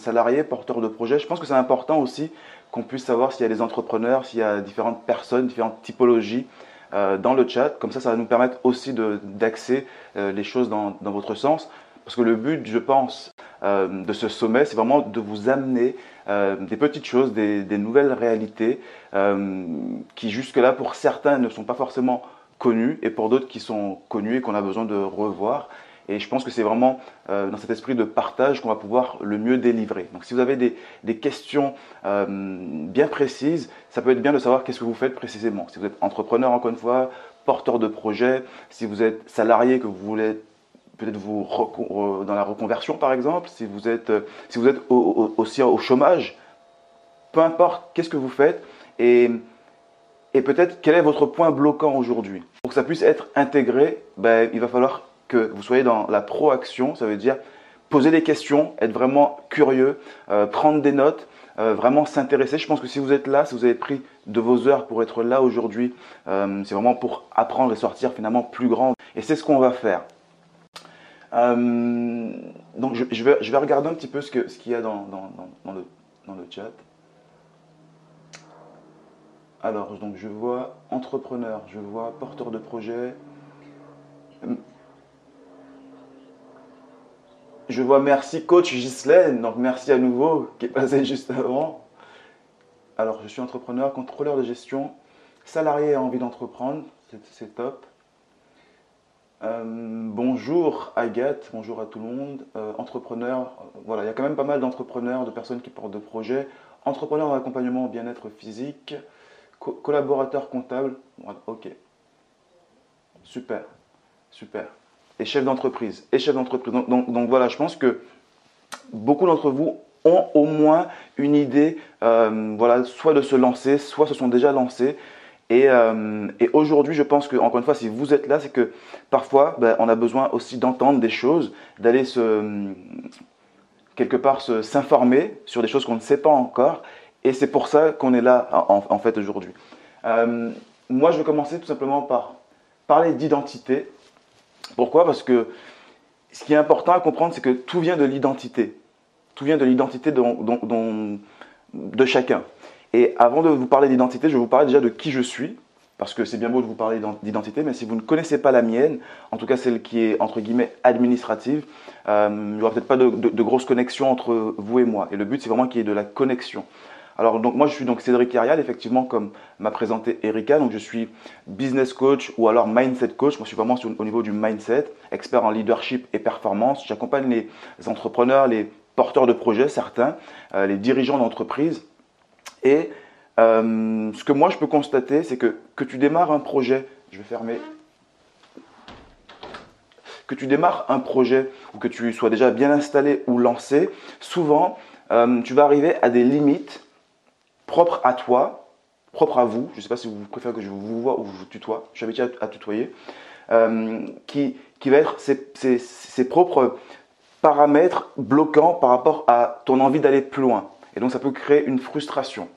euh, salarié, porteur de projet, je pense que c'est important aussi qu'on puisse savoir s'il y a des entrepreneurs, s'il y a différentes personnes, différentes typologies euh, dans le chat. Comme ça, ça va nous permettre aussi d'axer euh, les choses dans, dans, votre sens. Parce que le but, je pense, de ce sommet, c'est vraiment de vous amener des petites choses, des nouvelles réalités qui jusque-là, pour certains, ne sont pas forcément connues et pour d'autres qui sont connues et qu'on a besoin de revoir. Et je pense que c'est vraiment euh, dans cet esprit de partage qu'on va pouvoir le mieux délivrer. Donc si vous avez des, questions euh, bien précises, ça peut être bien de savoir qu'est-ce que vous faites précisément. Si vous êtes entrepreneur, encore une fois, porteur de projet, si vous êtes salarié, que vous voulez peut-être vous dans la reconversion par exemple, si vous êtes, si vous êtes aussi au chômage, peu importe qu'est-ce que vous faites et, et peut-être quel est votre point bloquant aujourd'hui. Pour que ça puisse être intégré, ben, il va falloir que vous soyez dans la proaction, ça veut dire poser des questions, être vraiment curieux, euh, prendre des notes, euh, vraiment s'intéresser. Je pense que si vous êtes là, si vous avez pris de vos heures pour être là aujourd'hui, euh, c'est vraiment pour apprendre et sortir finalement plus grand. Et c'est ce qu'on va faire. donc je, vais, regarder un petit peu ce qu'il y a dans, le, dans le chat. Alors, donc je vois entrepreneur, je vois porteur de projet, Je vois merci coach Ghislaine, donc merci à nouveau qui est passé juste avant. Alors je suis entrepreneur, contrôleur de gestion, salarié a envie d'entreprendre, c'est top. Euh, bonjour Agathe, bonjour à tout le monde. Euh, entrepreneur, voilà, il y a quand même pas mal d'entrepreneurs, de personnes qui portent de projets. Entrepreneur en accompagnement au bien-être physique, collaborateur comptable. ok, super, super et chef d'entreprise. Et chef d'entreprise. Donc, voilà, je pense que beaucoup d'entre vous ont au moins une idée, euh, voilà, soit de se lancer, soit se sont déjà lancés. Et, euh, aujourd'hui, je pense que, encore une fois, si vous êtes là, c'est que parfois, ben, on a besoin aussi d'entendre des choses, d'aller quelque part s'informer sur des choses qu'on ne sait pas encore. Et c'est pour ça qu'on est là, en, fait, aujourd'hui. Euh, moi, je vais commencer tout simplement par parler d'identité pourquoi? Parce que ce qui est important à comprendre, c'est que tout vient de l'identité. Tout vient de l'identité de, chacun. Et avant de vous parler d'identité, je vais vous parler déjà de qui je suis, parce que c'est bien beau de vous parler d'identité, mais si vous ne connaissez pas la mienne, en tout cas celle qui est entre guillemets administrative, euh, il n'y aura peut-être pas de, de, connexions entre vous et moi. Et le but, c'est vraiment qu'il y ait de la connexion. Alors donc moi je suis donc Cédric Arial, effectivement comme m'a présenté Erika, donc je suis business coach ou alors mindset coach. Moi je suis vraiment au niveau du mindset, expert en leadership et performance. J'accompagne les entrepreneurs, les porteurs de projets, certains, euh, les dirigeants d'entreprise. Et euh, ce que moi je peux constater, c'est que que tu démarres un projet, je vais fermer que tu démarres un projet ou que tu sois déjà bien installé ou lancé, souvent euh, tu vas arriver à des limites propre à toi, propre à vous, je ne sais pas si vous préférez que je vous vois ou vous tutoie, je suis habitué à, tutoyer, euh, qui, qui va être ses, propres paramètres bloquants par rapport à ton envie d'aller plus loin. Et donc ça peut créer une frustration.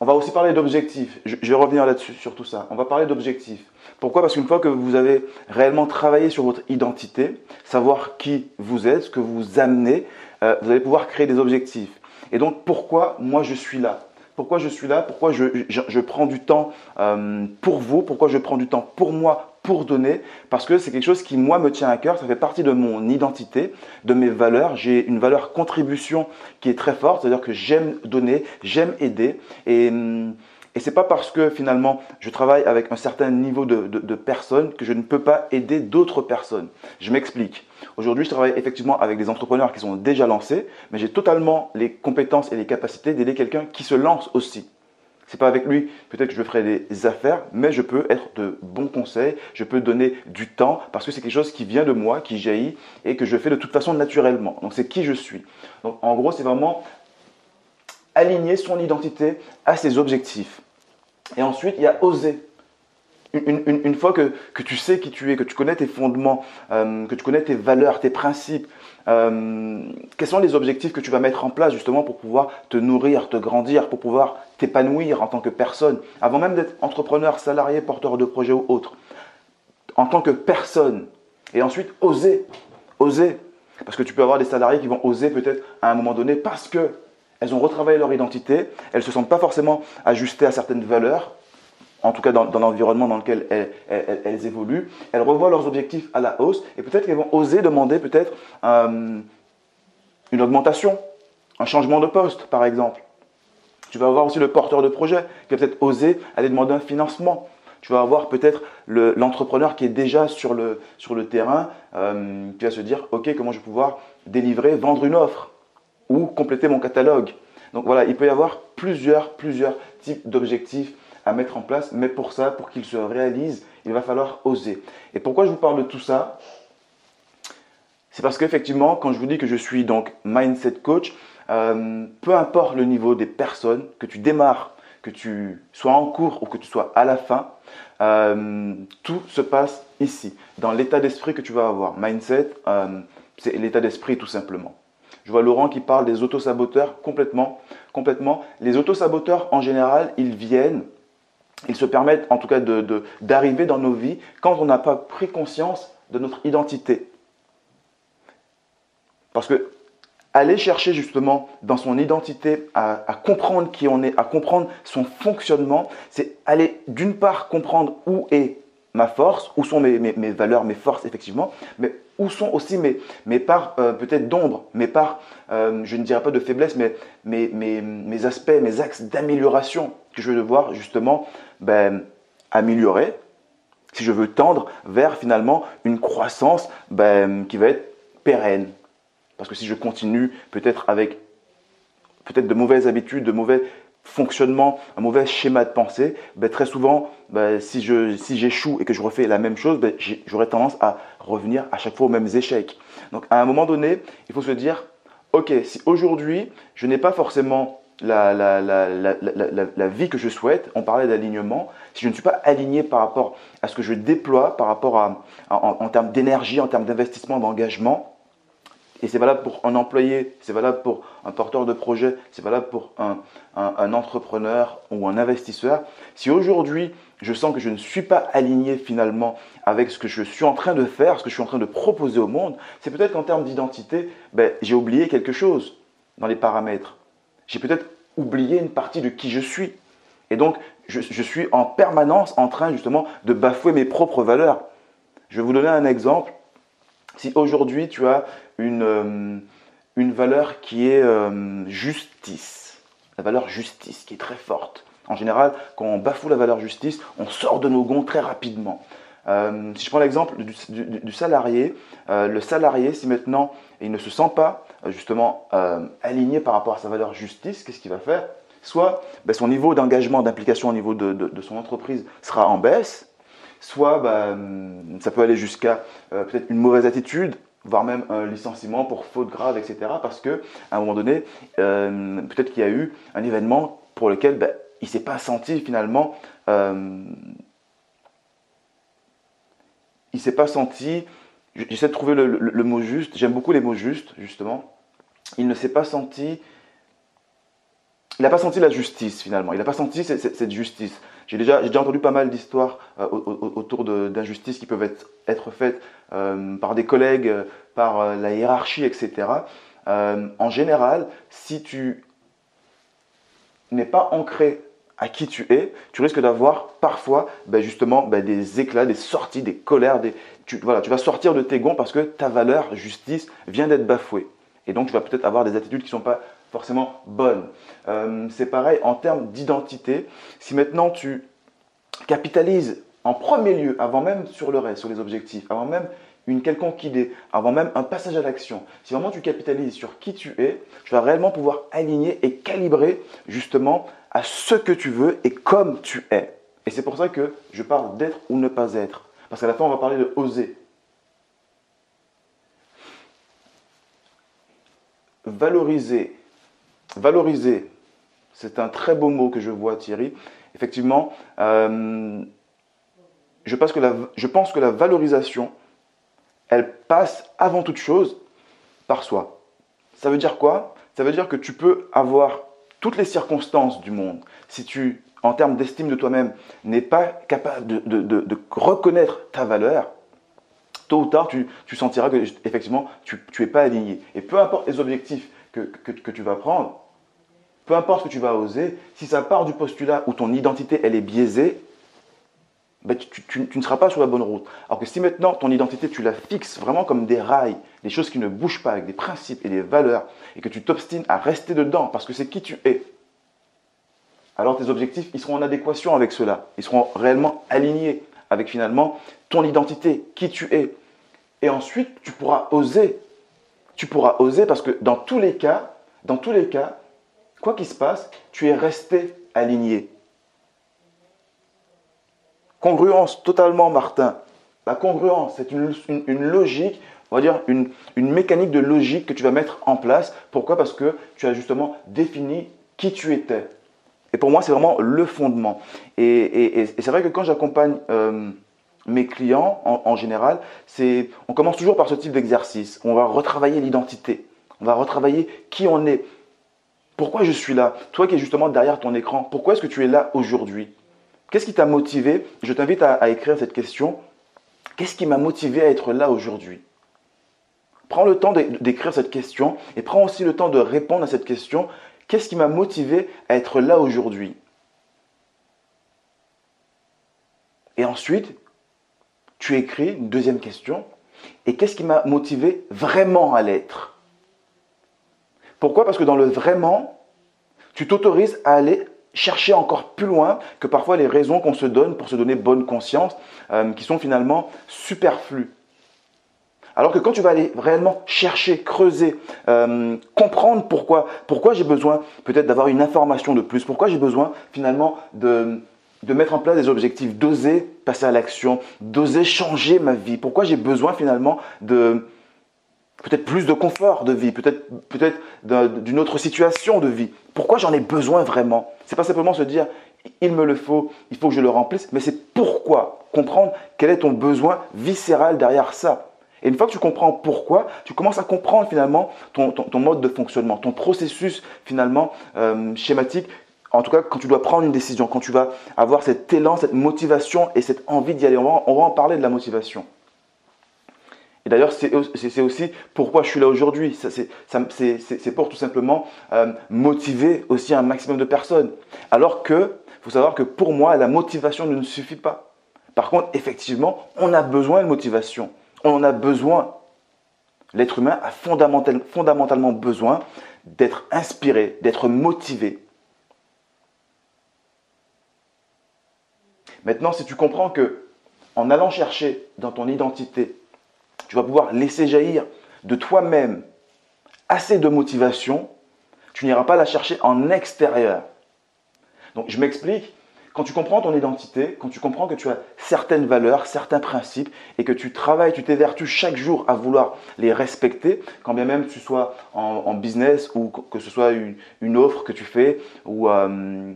On va aussi parler d'objectifs. Je, vais revenir là-dessus, sur tout ça. On va parler d'objectifs. Pourquoi? Parce qu'une fois que vous avez réellement travaillé sur votre identité, savoir qui vous êtes, ce que vous amenez, euh, vous allez pouvoir créer des objectifs. Et donc pourquoi moi je suis là? Pourquoi je suis là? Pourquoi je, prends du temps euh, pour vous? Pourquoi je prends du temps pour moi pour donner? Parce que c'est quelque chose qui moi me tient à cœur, ça fait partie de mon identité, de mes valeurs, j'ai une valeur contribution qui est très forte, c'est-à-dire que j'aime donner, j'aime aider. Et hum, et c'est pas parce que finalement je travaille avec un certain niveau de, de, personnes que je ne peux pas aider d'autres personnes. Je m'explique. Aujourd'hui, je travaille effectivement avec des entrepreneurs qui sont déjà lancés, mais j'ai totalement les compétences et les capacités d'aider quelqu'un qui se lance aussi. C'est pas avec lui, peut-être que je ferai des affaires, mais je peux être de bons conseils, je peux donner du temps parce que c'est quelque chose qui vient de moi, qui jaillit et que je fais de toute façon naturellement. Donc c'est qui je suis. Donc en gros, c'est vraiment aligner son identité à ses objectifs. Et ensuite, il y a oser. Une, fois que, tu sais qui tu es, que tu connais tes fondements, euh, que tu connais tes valeurs, tes principes, euh, quels sont les objectifs que tu vas mettre en place justement pour pouvoir te nourrir, te grandir, pour pouvoir t'épanouir en tant que personne, avant même d'être entrepreneur, salarié, porteur de projet ou autre, en tant que personne. Et ensuite, oser, oser. Parce que tu peux avoir des salariés qui vont oser peut-être à un moment donné parce qu'elles ont retravaillé leur identité, elles ne se sentent pas forcément ajustées à certaines valeurs, en tout cas dans, l'environnement dans lequel elles, évoluent. Elles revoient leurs objectifs à la hausse et peut-être qu'elles vont oser demander peut-être euh, une augmentation, un changement de poste par exemple. Tu vas avoir aussi le porteur de projet qui va peut-être oser aller demander un financement. Tu vas avoir peut-être l'entrepreneur qui est déjà sur le, sur le terrain, euh, qui va se dire, OK, comment je vais pouvoir délivrer, vendre une offre? Ou compléter mon catalogue. Donc voilà, il peut y avoir plusieurs, plusieurs types d'objectifs à mettre en place, mais pour ça, pour qu'ils se réalisent, il va falloir oser. Et pourquoi je vous parle de tout ça? C'est parce qu'effectivement, quand je vous dis que je suis donc mindset coach, euh, peu importe le niveau des personnes, que tu démarres, que tu sois en cours ou que tu sois à la fin, euh, tout se passe ici, dans l'état d'esprit que tu vas avoir. Mindset, euh, c'est l'état d'esprit tout simplement. Je vois Laurent qui parle des autosaboteurs complètement, complètement. Les autosaboteurs, en général, ils viennent ils se permettent en tout cas d'arriver dans nos vies quand on n'a pas pris conscience de notre identité. Parce que aller chercher justement dans son identité à, comprendre qui on est, à comprendre son fonctionnement, c'est aller d'une part comprendre où est ma force, où sont mes, valeurs, mes forces effectivement, mais où sont aussi mes, mes parts euh, peut-être d'ombre, mes parts, euh, je ne dirais pas de faiblesse, mais mes, mes aspects, mes axes d'amélioration que je vais devoir justement ben, améliorer si je veux tendre vers finalement une croissance ben, qui va être pérenne. Parce que si je continue peut-être avec peut-être de mauvaises habitudes, de mauvais fonctionnement, un mauvais schéma de pensée, ben, très souvent, ben, si je si j'échoue et que je refais la même chose, ben, j'aurais tendance à revenir à chaque fois aux mêmes échecs. Donc à un moment donné, il faut se dire, ok, si aujourd'hui je n'ai pas forcément la, la, la, la, vie que je souhaite, on parlait d'alignement, si je ne suis pas aligné par rapport à ce que je déploie, par rapport à, en, termes d'énergie, en termes d'investissement, d'engagement, et c'est valable pour un employé, c'est valable pour un porteur de projet, c'est valable pour un, entrepreneur ou un investisseur. Si aujourd'hui je sens que je ne suis pas aligné finalement avec ce que je suis en train de faire, ce que je suis en train de proposer au monde, c'est peut-être qu'en termes d'identité, ben, j'ai oublié quelque chose dans les paramètres j'ai peut-être oublié une partie de qui je suis. Et donc, je, suis en permanence en train justement de bafouer mes propres valeurs. Je vais vous donner un exemple. Si aujourd'hui tu as une, euh, une valeur qui est euh, justice, la valeur justice qui est très forte. En général, quand on bafoue la valeur justice, on sort de nos gonds très rapidement. Euh, si je prends l'exemple du, salarié, le salarié, si maintenant il ne se sent pas justement aligné par rapport à sa valeur justice, qu'est-ce qu'il va faire? Soit ben, son niveau d'engagement, d'implication au niveau de, son entreprise sera en baisse, soit ben, ça peut aller jusqu'à euh, peut-être une mauvaise attitude, voire même un licenciement pour faute grave, etc. Parce que à un moment donné, euh, peut-être qu'il y a eu un événement pour lequel ben, il ne s'est pas senti finalement, il ne s'est pas senti J'essaie de trouver le, mot juste. J'aime beaucoup les mots justes, justement. Il ne s'est pas senti. Il n'a pas senti la justice, finalement. Il n'a pas senti cette, justice. J'ai déjà, déjà, entendu pas mal d'histoires euh, autour d'injustices qui peuvent être, faites euh, par des collègues, euh, par la hiérarchie, etc. en général, si tu n'es pas ancré à qui tu es, tu risques d'avoir parfois ben, justement ben, des éclats, des sorties, des colères. Tu, voilà, tu vas sortir de tes gonds parce que ta valeur, justice, vient d'être bafouée. Et donc tu vas peut-être avoir des attitudes qui ne sont pas forcément bonnes. Euh, c'est pareil en termes d'identité. Si maintenant tu capitalises en premier lieu, avant même sur le reste, sur les objectifs, avant même une quelconque idée, avant même un passage à l'action, si vraiment tu capitalises sur qui tu es, tu vas réellement pouvoir aligner et calibrer justement à ce que tu veux et comme tu es. Et c'est pour ça que je parle d'être ou ne pas être. Parce qu'à la fin, on va parler de oser. Valoriser. Valoriser. C'est un très beau mot que je vois, Thierry. Effectivement, euh, je, pense que la, valorisation, elle passe avant toute chose par soi. Ça veut dire quoi? Ça veut dire que tu peux avoir toutes les circonstances du monde, si tu, en termes d'estime de toi-même, n'es pas capable de, reconnaître ta valeur, tôt ou tard, tu, sentiras que effectivement, tu n'es pas aligné. Et peu importe les objectifs que, tu vas prendre, peu importe ce que tu vas oser, si ça part du postulat où ton identité elle est biaisée, ben, tu, tu, ne seras pas sur la bonne route. Alors que si maintenant ton identité, tu la fixes vraiment comme des rails, des choses qui ne bougent pas, avec des principes et des valeurs, et que tu t'obstines à rester dedans parce que c'est qui tu es, alors tes objectifs, ils seront en adéquation avec cela. Ils seront réellement alignés avec finalement ton identité, qui tu es. Et ensuite, tu pourras oser. Tu pourras oser parce que dans tous les cas, dans tous les cas, quoi qu'il se passe, tu es resté aligné. Congruence, totalement, Martin. La congruence, c'est une, logique, on va dire une, une mécanique de logique que tu vas mettre en place. Pourquoi? Parce que tu as justement défini qui tu étais. Et pour moi, c'est vraiment le fondement. Et, c'est vrai que quand j'accompagne euh, mes clients en, général, on commence toujours par ce type d'exercice. On va retravailler l'identité. On va retravailler qui on est. Pourquoi je suis là Toi qui es justement derrière ton écran, pourquoi est-ce que tu es là aujourd'hui Qu'est-ce qui t'a motivé Je t'invite à, à écrire cette question. Qu'est-ce qui m'a motivé à être là aujourd'hui Prends le temps d'écrire cette question et prends aussi le temps de répondre à cette question Qu'est-ce qui m'a motivé à être là aujourd'hui Et ensuite, tu écris une deuxième question. Et qu'est-ce qui m'a motivé vraiment à l'être Pourquoi? Parce que dans le vraiment, tu t'autorises à aller chercher encore plus loin que parfois les raisons qu'on se donne pour se donner bonne conscience, euh, qui sont finalement superflues. Alors que quand tu vas aller réellement chercher, creuser, euh, comprendre pourquoi, pourquoi j'ai besoin peut-être d'avoir une information de plus, pourquoi j'ai besoin finalement de, de mettre en place des objectifs, d'oser passer à l'action, d'oser changer ma vie, pourquoi j'ai besoin finalement de peut-être plus de confort de vie, peut-être peut-être d'une autre situation de vie. Pourquoi j'en ai besoin vraiment? C'est pas simplement se dire il me le faut, il faut que je le remplisse, mais c'est pourquoi comprendre quel est ton besoin viscéral derrière ça. Et une fois que tu comprends pourquoi, tu commences à comprendre finalement ton, mode de fonctionnement, ton processus finalement euh, schématique. En tout cas, quand tu dois prendre une décision, quand tu vas avoir cet élan, cette motivation et cette envie d'y aller. On va, en parler de la motivation. Et d'ailleurs, c'est aussi pourquoi je suis là aujourd'hui. C'est pour tout simplement euh, motiver aussi un maximum de personnes. Alors que, faut savoir que pour moi, la motivation ne suffit pas. Par contre, effectivement, on a besoin de motivation. On en a besoin. L'être humain a fondamentalement besoin d'être inspiré, d'être motivé. Maintenant, si tu comprends que en allant chercher dans ton identité, tu vas pouvoir laisser jaillir de toi-même assez de motivation, tu n'iras pas la chercher en extérieur. Donc je m'explique, quand tu comprends ton identité, quand tu comprends que tu as certaines valeurs, certains principes et que tu travailles, tu t'évertues chaque jour à vouloir les respecter, quand bien même tu sois en, business ou que ce soit une, offre que tu fais ou euh,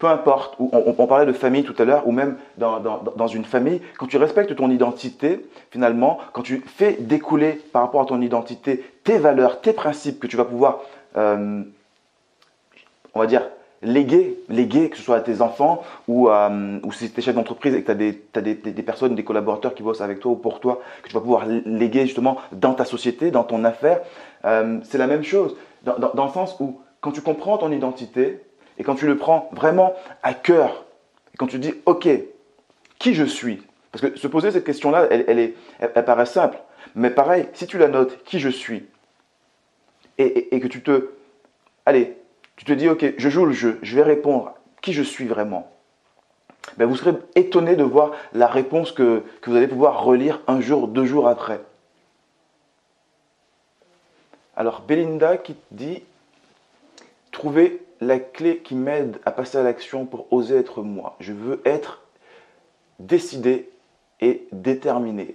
peu importe, on, parlait de famille tout à l'heure, ou même dans, une famille, quand tu respectes ton identité, finalement, quand tu fais découler par rapport à ton identité tes valeurs, tes principes que tu vas pouvoir, euh, on va dire, léguer, léguer, que ce soit à tes enfants ou, ou si tu es chef d'entreprise et que tu as, des, personnes, des collaborateurs qui bossent avec toi ou pour toi, que tu vas pouvoir léguer justement dans ta société, dans ton affaire, euh, c'est la même chose. Dans, dans, le sens où quand tu comprends ton identité et quand tu le prends vraiment à cœur, quand tu dis, OK, qui je suis? Parce que se poser cette question-là, elle, elle, paraît simple. Mais pareil, si tu la notes, qui je suis, et, que tu te... Allez, tu te dis, ok, je joue le jeu, je vais répondre qui je suis vraiment? Ben, vous serez étonné de voir la réponse que, vous allez pouvoir relire un jour, deux jours après. Alors, Belinda qui dit Trouver la clé qui m'aide à passer à l'action pour oser être moi. Je veux être décidé et déterminé.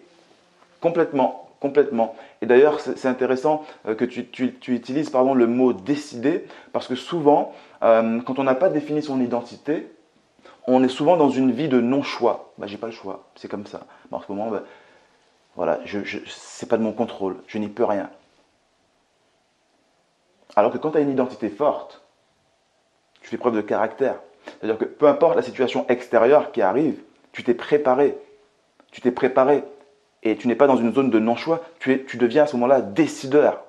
Complètement complètement. Et d'ailleurs, c'est intéressant euh, que tu, utilises pardon, le mot décider, parce que souvent, euh, quand on n'a pas défini son identité, on est souvent dans une vie de non-choix. Bah, j'ai pas le choix, c'est comme ça. en ce moment, bah, voilà, c'est pas de mon contrôle, je n'y peux rien. Alors que quand tu as une identité forte, tu fais preuve de caractère. C'est-à-dire que peu importe la situation extérieure qui arrive, tu t'es préparé. Tu t'es préparé et tu n'es pas dans une zone de non-choix, tu, deviens à ce moment-là décideur.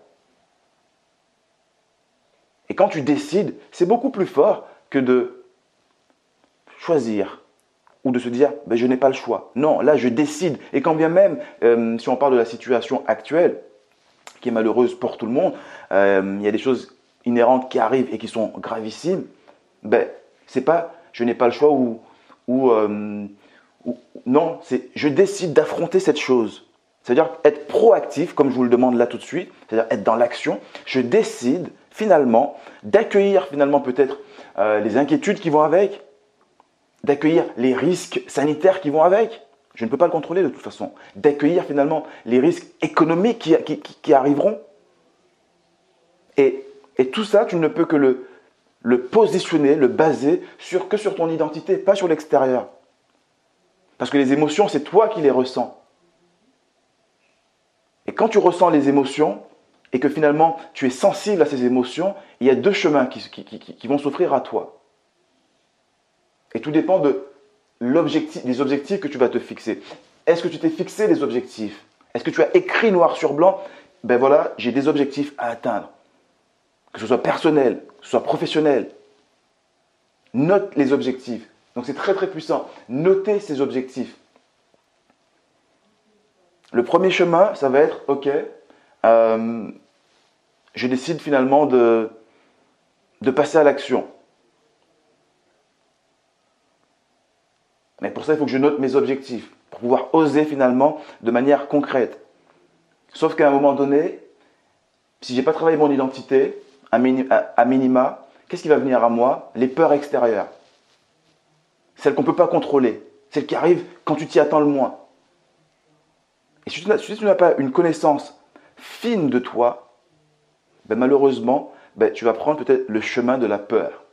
Et quand tu décides, c'est beaucoup plus fort que de choisir ou de se dire ben, je n'ai pas le choix. Non, là je décide. Et quand bien même, euh, si on parle de la situation actuelle, qui est malheureuse pour tout le monde, euh, il y a des choses inhérentes qui arrivent et qui sont gravissimes, ben, c'est pas je n'ai pas le choix ou, euh, ou non, c'est je décide d'affronter cette chose. C'est-à-dire être proactif, comme je vous le demande là tout de suite, c'est-à-dire être dans l'action. Je décide finalement d'accueillir finalement peut-être euh, les inquiétudes qui vont avec, d'accueillir les risques sanitaires qui vont avec. Je ne peux pas le contrôler de toute façon. D'accueillir finalement les risques économiques qui, qui, arriveront. Et, et, tout ça, tu ne peux que le, le positionner, le baser sur, que sur ton identité, pas sur l'extérieur. Parce que les émotions, c'est toi qui les ressens. Et quand tu ressens les émotions et que finalement tu es sensible à ces émotions, il y a deux chemins qui, vont s'offrir à toi. Et tout dépend de des objectifs que tu vas te fixer. Est-ce que tu t'es fixé des objectifs? Est-ce que tu as écrit noir sur blanc? Ben voilà, j'ai des objectifs à atteindre. Que ce soit personnel, que ce soit professionnel. Note les objectifs. Donc c'est très très puissant. Notez ces objectifs. Le premier chemin, ça va être, ok, euh, je décide finalement de, de passer à l'action. Mais pour ça, il faut que je note mes objectifs, pour pouvoir oser finalement de manière concrète. Sauf qu'à un moment donné, si je n'ai pas travaillé mon identité, à, minima, qu'est-ce qui va venir à moi? Les peurs extérieures. Celles qu'on ne peut pas contrôler. Celles qui arrivent quand tu t'y attends le moins. Et si tu n'as pas une connaissance fine de toi, ben malheureusement, ben tu vas prendre peut-être le chemin de la peur.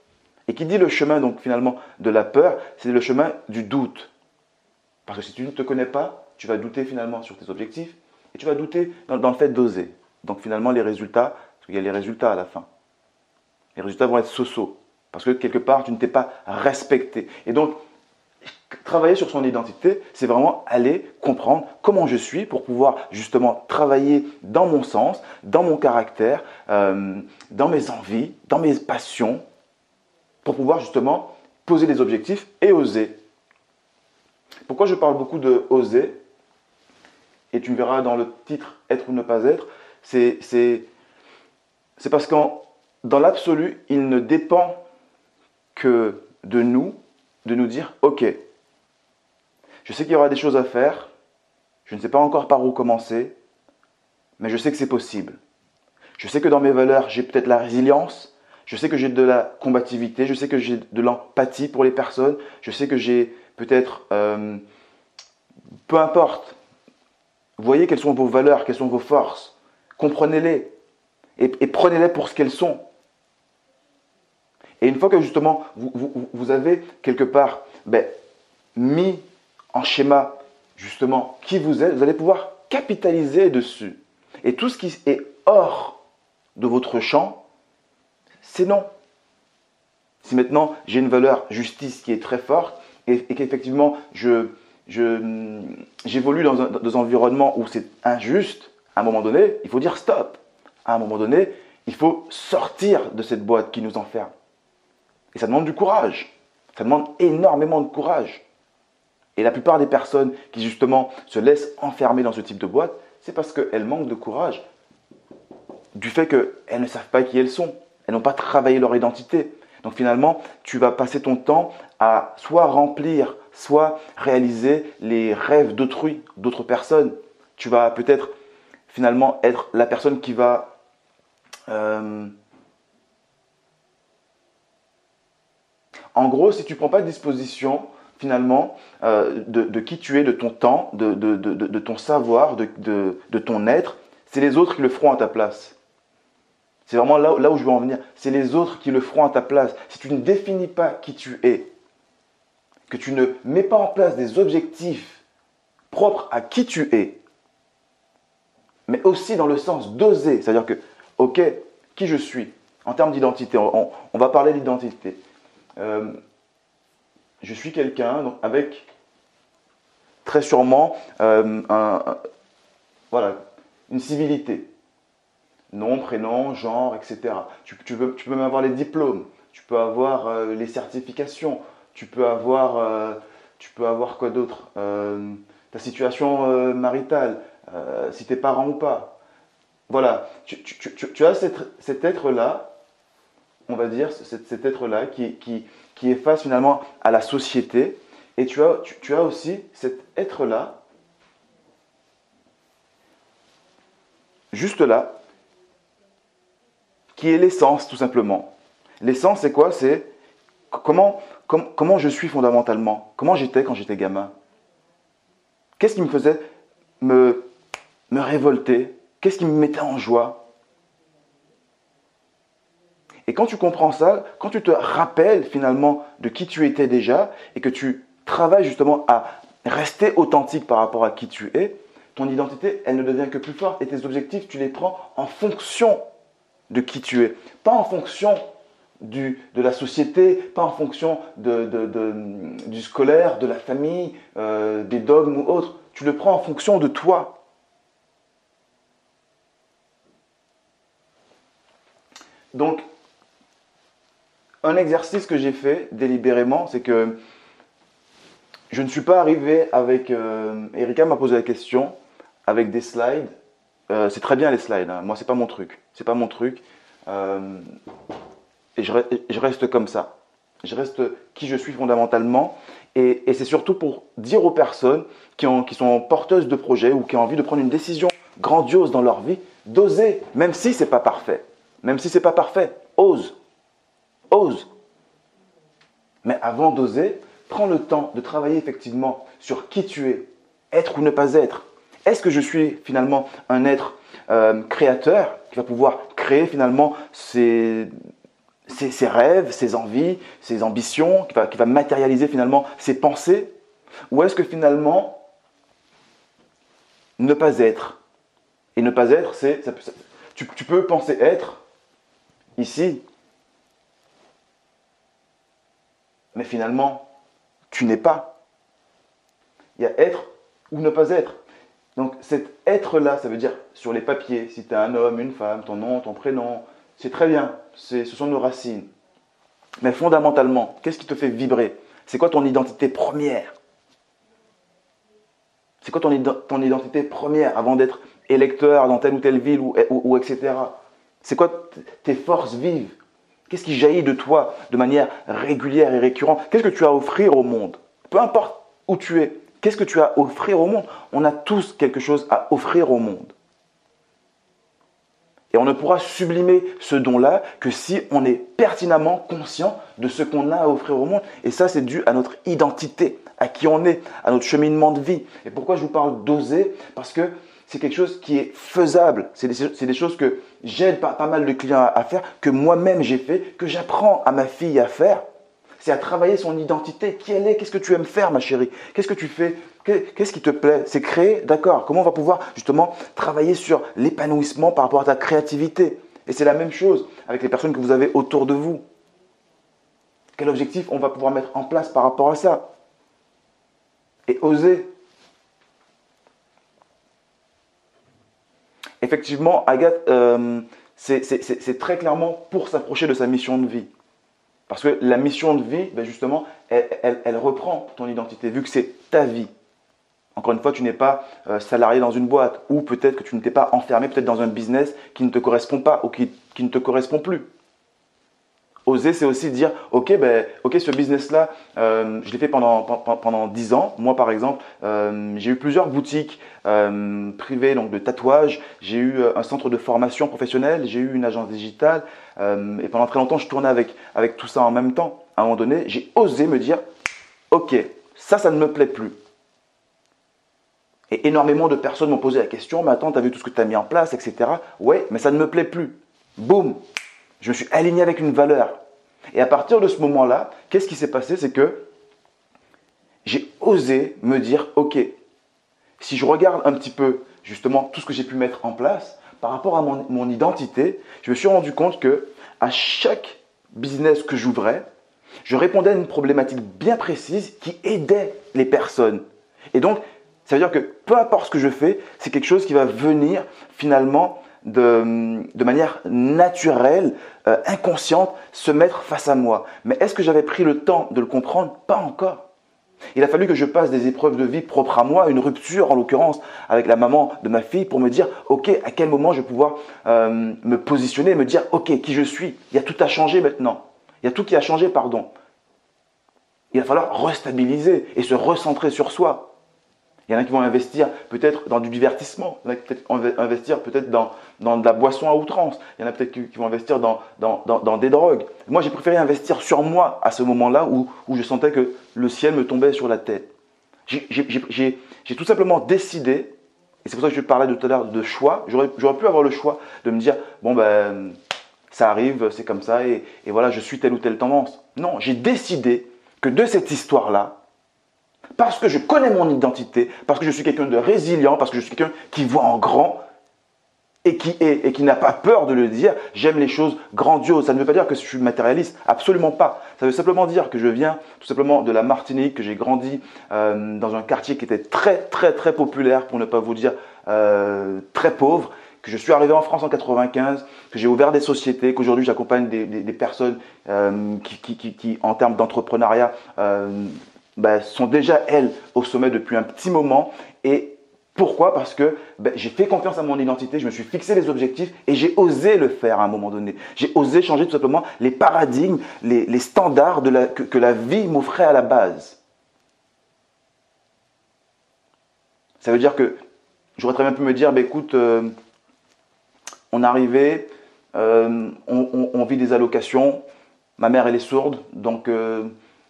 Et qui dit le chemin donc finalement de la peur, c'est le chemin du doute. Parce que si tu ne te connais pas, tu vas douter finalement sur tes objectifs et tu vas douter dans, dans le fait d'oser. Donc finalement les résultats, parce qu'il y a les résultats à la fin. Les résultats vont être so-so. Parce que quelque part, tu ne t'es pas respecté. Et donc, travailler sur son identité, c'est vraiment aller comprendre comment je suis pour pouvoir justement travailler dans mon sens, dans mon caractère, euh, dans mes envies, dans mes passions, pour pouvoir justement poser des objectifs et oser. Pourquoi je parle beaucoup de oser? Et tu me verras dans le titre Être ou ne pas être, c'est parce que dans l'absolu, il ne dépend que de nous, de nous dire, ok, je sais qu'il y aura des choses à faire. Je ne sais pas encore par où commencer. Mais je sais que c'est possible. Je sais que dans mes valeurs, j'ai peut-être la résilience. Je sais que j'ai de la combativité. Je sais que j'ai de l'empathie pour les personnes. Je sais que j'ai peut-être... Euh, peu importe. Voyez quelles sont vos valeurs, quelles sont vos forces. Comprenez-les. Et, prenez-les pour ce qu'elles sont. Et une fois que justement vous, avez quelque part ben, mis en schéma justement qui vous êtes, vous allez pouvoir capitaliser dessus. Et tout ce qui est hors de votre champ, c'est non. Si maintenant j'ai une valeur justice qui est très forte et, qu'effectivement je, j'évolue dans, un, dans un environnement où c'est injuste, à un moment donné, il faut dire stop. À un moment donné, il faut sortir de cette boîte qui nous enferme. Et ça demande du courage. Ça demande énormément de courage. Et la plupart des personnes qui justement se laissent enfermer dans ce type de boîte, c'est parce qu'elles manquent de courage. Du fait qu'elles ne savent pas qui elles sont. Elles n'ont pas travaillé leur identité. Donc finalement, tu vas passer ton temps à soit remplir, soit réaliser les rêves d'autrui, d'autres personnes. Tu vas peut-être finalement être la personne qui va... Euh, en gros, si tu ne prends pas de disposition finalement euh, de, qui tu es, de ton temps, de, de ton savoir, de, ton être. C'est les autres qui le feront à ta place. C'est vraiment là, là où je veux en venir. C'est les autres qui le feront à ta place. Si tu ne définis pas qui tu es, que tu ne mets pas en place des objectifs propres à qui tu es, mais aussi dans le sens d'oser, c'est-à-dire que, ok, qui je suis, en termes d'identité, on, va parler d'identité. Euh, je suis quelqu'un avec très sûrement euh, voilà, une civilité. Nom, prénom, genre, etc. Tu, peux, même avoir les diplômes, tu peux avoir euh, les certifications, tu peux avoir, tu peux avoir quoi d'autre? Ta situation maritale, si tes parents ou pas. Voilà, tu, as cet être-là on va dire, cet, être-là qui, est face finalement à la société. Et tu as, aussi cet être-là, juste là, qui est l'essence tout simplement. L'essence, c'est quoi? C'est comment, je suis fondamentalement? Comment j'étais quand j'étais gamin? Qu'est-ce qui me faisait me révolter? Qu'est-ce qui me mettait en joie? Et quand tu comprends ça, quand tu te rappelles finalement de qui tu étais déjà et que tu travailles justement à rester authentique par rapport à qui tu es, ton identité, elle ne devient que plus forte et tes objectifs, tu les prends en fonction de qui tu es, pas en fonction de la société, pas en fonction du scolaire, de la famille, euh, des dogmes ou autres. Tu le prends en fonction de toi. Donc, un exercice que j'ai fait délibérément, c'est que je ne suis pas arrivé avec. Euh, Erika m'a posé la question avec des slides. Euh, c'est très bien les slides. Hein. Moi, c'est pas mon truc. C'est pas mon truc. Euh, et je, reste comme ça. Je reste qui je suis fondamentalement. Et, c'est surtout pour dire aux personnes qui, qui sont porteuses de projets ou qui ont envie de prendre une décision grandiose dans leur vie, d'oser, même si c'est pas parfait. Même si c'est pas parfait, ose. Ose. Mais avant d'oser, prends le temps de travailler effectivement sur qui tu es, être ou ne pas être. Est-ce que je suis finalement un être euh, créateur qui va pouvoir créer finalement ses, rêves, ses envies, ses ambitions, qui va, qui matérialiser finalement ses pensées? Ou est-ce que finalement, ne pas être? Et ne pas être, c'est. Tu, tu peux penser être ici, mais finalement, tu n'es pas. Il y a être ou ne pas être. Donc cet être-là, ça veut dire sur les papiers, si tu es un homme, une femme, ton nom, ton prénom, c'est très bien, ce sont nos racines. Mais fondamentalement, qu'est-ce qui te fait vibrer? C'est quoi ton identité première? C'est quoi ton, identité première avant d'être électeur dans telle ou telle ville ou etc. C'est quoi tes forces vives? Qu'est-ce qui jaillit de toi de manière régulière et récurrente? Qu'est-ce que tu as à offrir au monde? Peu importe où tu es, qu'est-ce que tu as à offrir au monde? On a tous quelque chose à offrir au monde. Et on ne pourra sublimer ce don-là que si on est pertinemment conscient de ce qu'on a à offrir au monde. Et ça, c'est dû à notre identité, à qui on est, à notre cheminement de vie. Et pourquoi je vous parle d'oser? Parce que c'est quelque chose qui est faisable. C'est des, choses que j'aide pas, mal de clients à, faire, que moi-même j'ai fait, que j'apprends à ma fille à faire. C'est à travailler son identité. Qui elle est? Qu'est-ce que tu aimes faire, ma chérie? Qu'est-ce que tu fais? Qu'est-ce qui te plaît? C'est créer, d'accord. Comment on va pouvoir justement travailler sur l'épanouissement par rapport à ta créativité? Et c'est la même chose avec les personnes que vous avez autour de vous. Quel objectif on va pouvoir mettre en place par rapport à ça? Et oser effectivement, Agathe, euh, c'est très clairement pour s'approcher de sa mission de vie. Parce que la mission de vie, ben justement, elle, reprend ton identité, vu que c'est ta vie. Encore une fois, tu n'es pas euh, salarié dans une boîte, ou peut-être que tu ne t'es pas enfermé peut-être dans un business qui ne te correspond pas ou qui ne te correspond plus. Oser, c'est aussi dire, ok, ben, ok, ce business-là, euh, je l'ai fait pendant, pendant 10 ans. Moi, par exemple, euh, j'ai eu plusieurs boutiques euh, privées donc de tatouage. J'ai eu un centre de formation professionnelle. J'ai eu une agence digitale. et pendant très longtemps, je tournais avec, avec tout ça en même temps. À un moment donné, j'ai osé me dire, ok, ça, ça ne me plaît plus. Et énormément de personnes m'ont posé la question, mais attends, tu as vu tout ce que tu as mis en place, etc. Ouais, mais ça ne me plaît plus. Boum, je me suis aligné avec une valeur. Et à partir de ce moment-là, qu'est-ce qui s'est passé? C'est que j'ai osé me dire, ok, si je regarde un petit peu justement tout ce que j'ai pu mettre en place par rapport à mon, identité, je me suis rendu compte que à chaque business que j'ouvrais, je répondais à une problématique bien précise qui aidait les personnes. Et donc, Ça veut dire que peu importe ce que je fais, c'est quelque chose qui va venir finalement de, manière naturelle, euh, inconsciente, se mettre face à moi. Mais est-ce que j'avais pris le temps de le comprendre? Pas encore. Il a fallu que je passe des épreuves de vie propres à moi, une rupture en l'occurrence avec la maman de ma fille pour me dire, ok, à quel moment je vais pouvoir euh, me positionner, me dire, ok, qui je suis? Il y a tout à changer maintenant. Il y a tout qui a changé, pardon. Il va falloir restabiliser et se recentrer sur soi. Il y en a qui vont investir peut-être dans du divertissement, il y en a qui vont investir peut-être dans, dans de la boisson à outrance, il y en a peut-être qui vont investir dans, dans, dans des drogues. Moi, j'ai préféré investir sur moi à ce moment-là où, où, je sentais que le ciel me tombait sur la tête. J'ai tout simplement décidé, et c'est pour ça que je parlais tout à l'heure de choix, j'aurais pu avoir le choix de me dire, bon ben, ça arrive, c'est comme ça, et, et voilà, je suis telle ou telle tendance. Non, j'ai décidé que de cette histoire-là, parce que je connais mon identité, parce que je suis quelqu'un de résilient, parce que je suis quelqu'un qui voit en grand et qui est et qui n'a pas peur de le dire, j'aime les choses grandioses. Ça ne veut pas dire que je suis matérialiste, absolument pas. Ça veut simplement dire que je viens tout simplement de la Martinique, que j'ai grandi euh, dans un quartier qui était très très très populaire, pour ne pas vous dire euh, très pauvre, que je suis arrivé en France en 95, que j'ai ouvert des sociétés, qu'aujourd'hui j'accompagne des, personnes euh, qui, qui, en termes d'entrepreneuriat, ben, sont déjà, elles, au sommet depuis un petit moment. Et pourquoi? Parce que ben, j'ai fait confiance à mon identité, je me suis fixé les objectifs et j'ai osé le faire à un moment donné. J'ai osé changer tout simplement les paradigmes, les, standards de la, que, la vie m'offrait à la base. Ça veut dire que j'aurais très bien pu me dire, ben, écoute, euh, on est arrivé, euh, on, vit des allocations, ma mère elle est sourde, donc euh,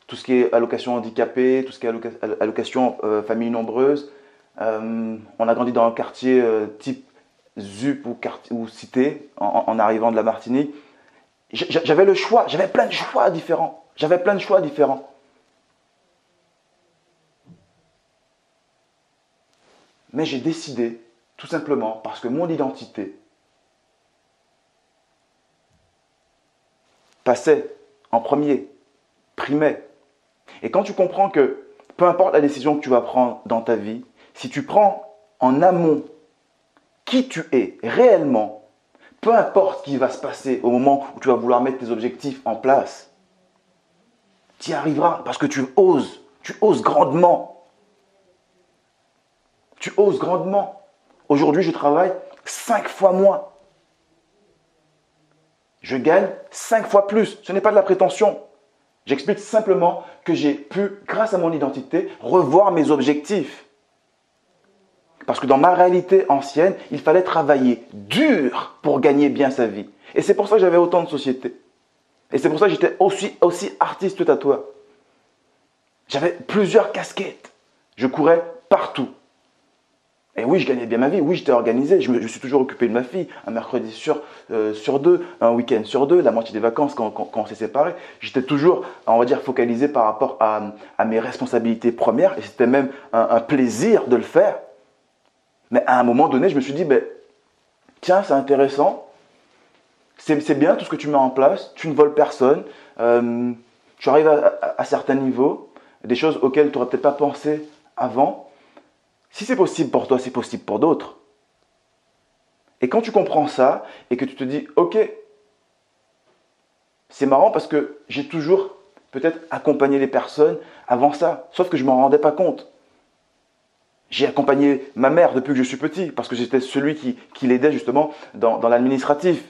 tout ce qui est allocation handicapée, tout ce qui est allocation euh, famille nombreuse. Euh, on a grandi dans un quartier euh, type ZUP ou, ou cité en, arrivant de la Martinique. J'avais le choix, j'avais plein de choix différents. J'avais plein de choix différents. Mais j'ai décidé, tout simplement, parce que mon identité passait en premier, primait et quand tu comprends que peu importe la décision que tu vas prendre dans ta vie, si tu prends en amont qui tu es réellement, peu importe ce qui va se passer au moment où tu vas vouloir mettre tes objectifs en place, tu y arriveras parce que tu oses, tu oses grandement. Tu oses grandement. Aujourd'hui, je travaille cinq fois moins. Je gagne cinq fois plus. Ce n'est pas de la prétention. J'explique simplement que j'ai pu, grâce à mon identité, revoir mes objectifs. Parce que dans ma réalité ancienne, il fallait travailler dur pour gagner bien sa vie. Et c'est pour ça que j'avais autant de sociétés. Et c'est pour ça que j'étais aussi, aussi artiste tatoueur. J'avais plusieurs casquettes. Je courais partout. Et oui, je gagnais bien ma vie, oui, j'étais organisé, je me suis toujours occupé de ma fille, un mercredi sur, euh, sur deux, un week-end sur deux, la moitié des vacances quand, quand, on s'est séparés. J'étais toujours, on va dire, focalisé par rapport à, à mes responsabilités premières, et c'était même un, plaisir de le faire. Mais à un moment donné, je me suis dit, ben, tiens, c'est intéressant, c'est bien tout ce que tu mets en place, tu ne voles personne, euh, tu arrives à, à certains niveaux, des choses auxquelles tu n'aurais peut-être pas pensé avant. Si c'est possible pour toi, c'est possible pour d'autres. Et quand tu comprends ça et que tu te dis, ok, c'est marrant parce que j'ai toujours peut-être accompagné les personnes avant ça, sauf que je ne m'en rendais pas compte. J'ai accompagné ma mère depuis que je suis petit, parce que j'étais celui qui, l'aidait justement dans, dans l'administratif,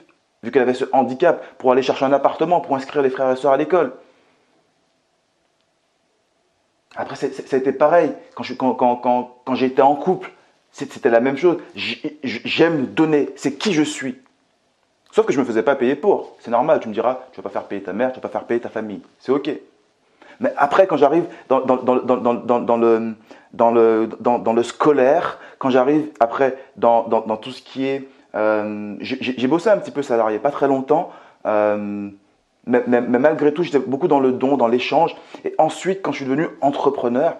vu qu'elle avait ce handicap, pour aller chercher un appartement, pour inscrire les frères et sœurs à l'école. Après, ça a été pareil. Quand, j'ai quand, en couple, c'était la même chose. J'aime donner. C'est qui je suis. Sauf que je ne me faisais pas payer pour. C'est normal. Tu me diras, tu ne vas pas faire payer ta mère, tu ne vas pas faire payer ta famille. C'est OK. Mais après, quand j'arrive dans, le scolaire, quand j'arrive après dans, tout ce qui est... Euh, j'ai bossé un petit peu salarié, pas très longtemps. Euh, mais, malgré tout, j'étais beaucoup dans le don, dans l'échange. Et ensuite, quand je suis devenu entrepreneur,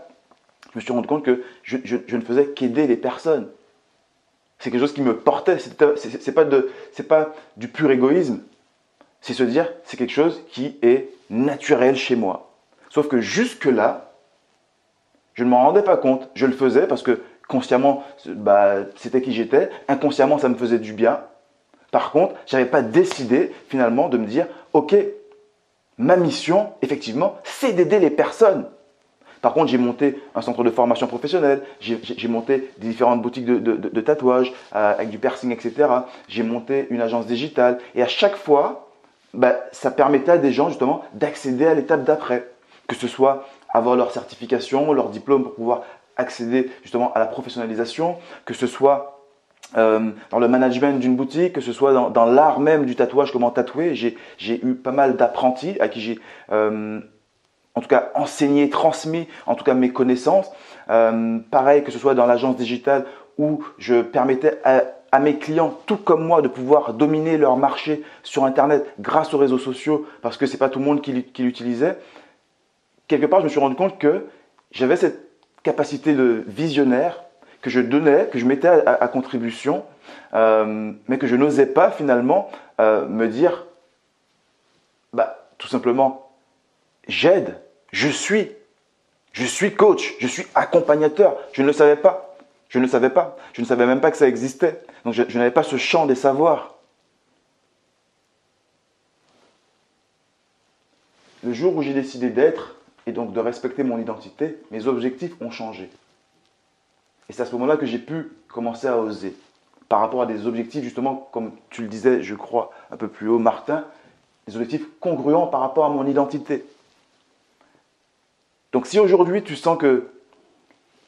je me suis rendu compte que je, ne faisais qu'aider les personnes. C'est quelque chose qui me portait. Ce n'est pas, pas du pur égoïsme. C'est se dire, c'est quelque chose qui est naturel chez moi. Sauf que jusque-là, je ne m'en rendais pas compte. Je le faisais parce que consciemment, bah, c'était qui j'étais, inconsciemment, ça me faisait du bien. Par contre, je n'avais pas décidé finalement de me dire, ok, ma mission, effectivement, c'est d'aider les personnes. Par contre, j'ai monté un centre de formation professionnelle, j'ai monté des différentes boutiques de, tatouage euh, avec du piercing, etc. J'ai monté une agence digitale. Et à chaque fois, bah, ça permettait à des gens justement d'accéder à l'étape d'après. Que ce soit avoir leur certification, leur diplôme pour pouvoir accéder justement à la professionnalisation, que ce soit euh, dans le management d'une boutique, que ce soit dans, l'art même du tatouage, comment tatouer. J'ai eu pas mal d'apprentis à qui j'ai euh, en tout cas enseigné, transmis, en tout cas mes connaissances. Euh, pareil que ce soit dans l'agence digitale où je permettais à, mes clients, tout comme moi, de pouvoir dominer leur marché sur Internet grâce aux réseaux sociaux, parce que c'est pas tout le monde qui, l'utilisait. Quelque part, je me suis rendu compte que j'avais cette capacité de visionnaire que je donnais, que je mettais à, contribution, euh, mais que je n'osais pas finalement euh, me dire, bah, tout simplement, j'aide, je suis, je suis coach, je suis accompagnateur. Je ne le savais pas. Je ne le savais pas. Je ne savais même pas que ça existait. Donc je, n'avais pas ce champ des savoirs. Le jour où j'ai décidé d'être et donc de respecter mon identité, mes objectifs ont changé. Et c'est à ce moment-là que j'ai pu commencer à oser. Par rapport à des objectifs, justement, comme tu le disais, je crois, un peu plus haut, Martin, des objectifs congruents par rapport à mon identité. Donc si aujourd'hui tu sens qu'il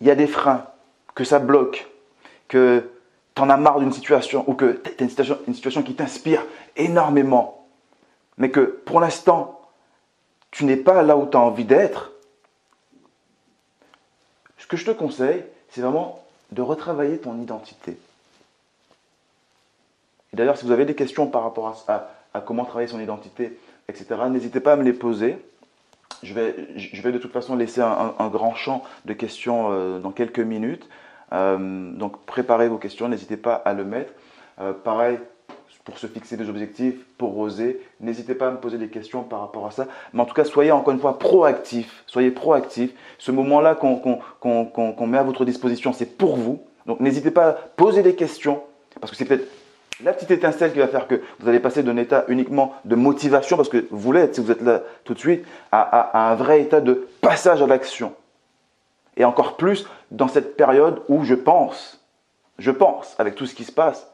y a des freins, que ça bloque, que tu en as marre d'une situation ou que tu as une situation, une situation qui t'inspire énormément, mais que pour l'instant tu n'es pas là où tu as envie d'être, ce que je te conseille, c'est vraiment de retravailler ton identité. Et d'ailleurs, si vous avez des questions par rapport à, comment travailler son identité, etc., n'hésitez pas à me les poser. Je vais, je vais de toute façon laisser un, grand champ de questions euh, dans quelques minutes. Euh, donc préparez vos questions, n'hésitez pas à le mettre. Euh, pareil, pour se fixer des objectifs, pour oser, n'hésitez pas à me poser des questions par rapport à ça. Mais en tout cas, soyez encore une fois proactif. Soyez proactif. Ce moment-là qu'on met à votre disposition, c'est pour vous. Donc n'hésitez pas à poser des questions, parce que c'est peut-être la petite étincelle qui va faire que vous allez passer d'un état uniquement de motivation, parce que vous l'êtes si vous êtes là tout de suite, à, un vrai état de passage à l'action. Et encore plus dans cette période où je pense, je pense, avec tout ce qui se passe,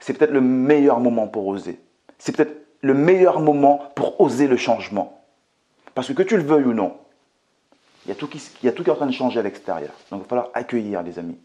c'est peut-être le meilleur moment pour oser. C'est peut-être le meilleur moment pour oser le changement. Parce que que tu le veuilles ou non, il y a tout qui, y a est en train de changer à l'extérieur. Donc il va falloir accueillir, les amis.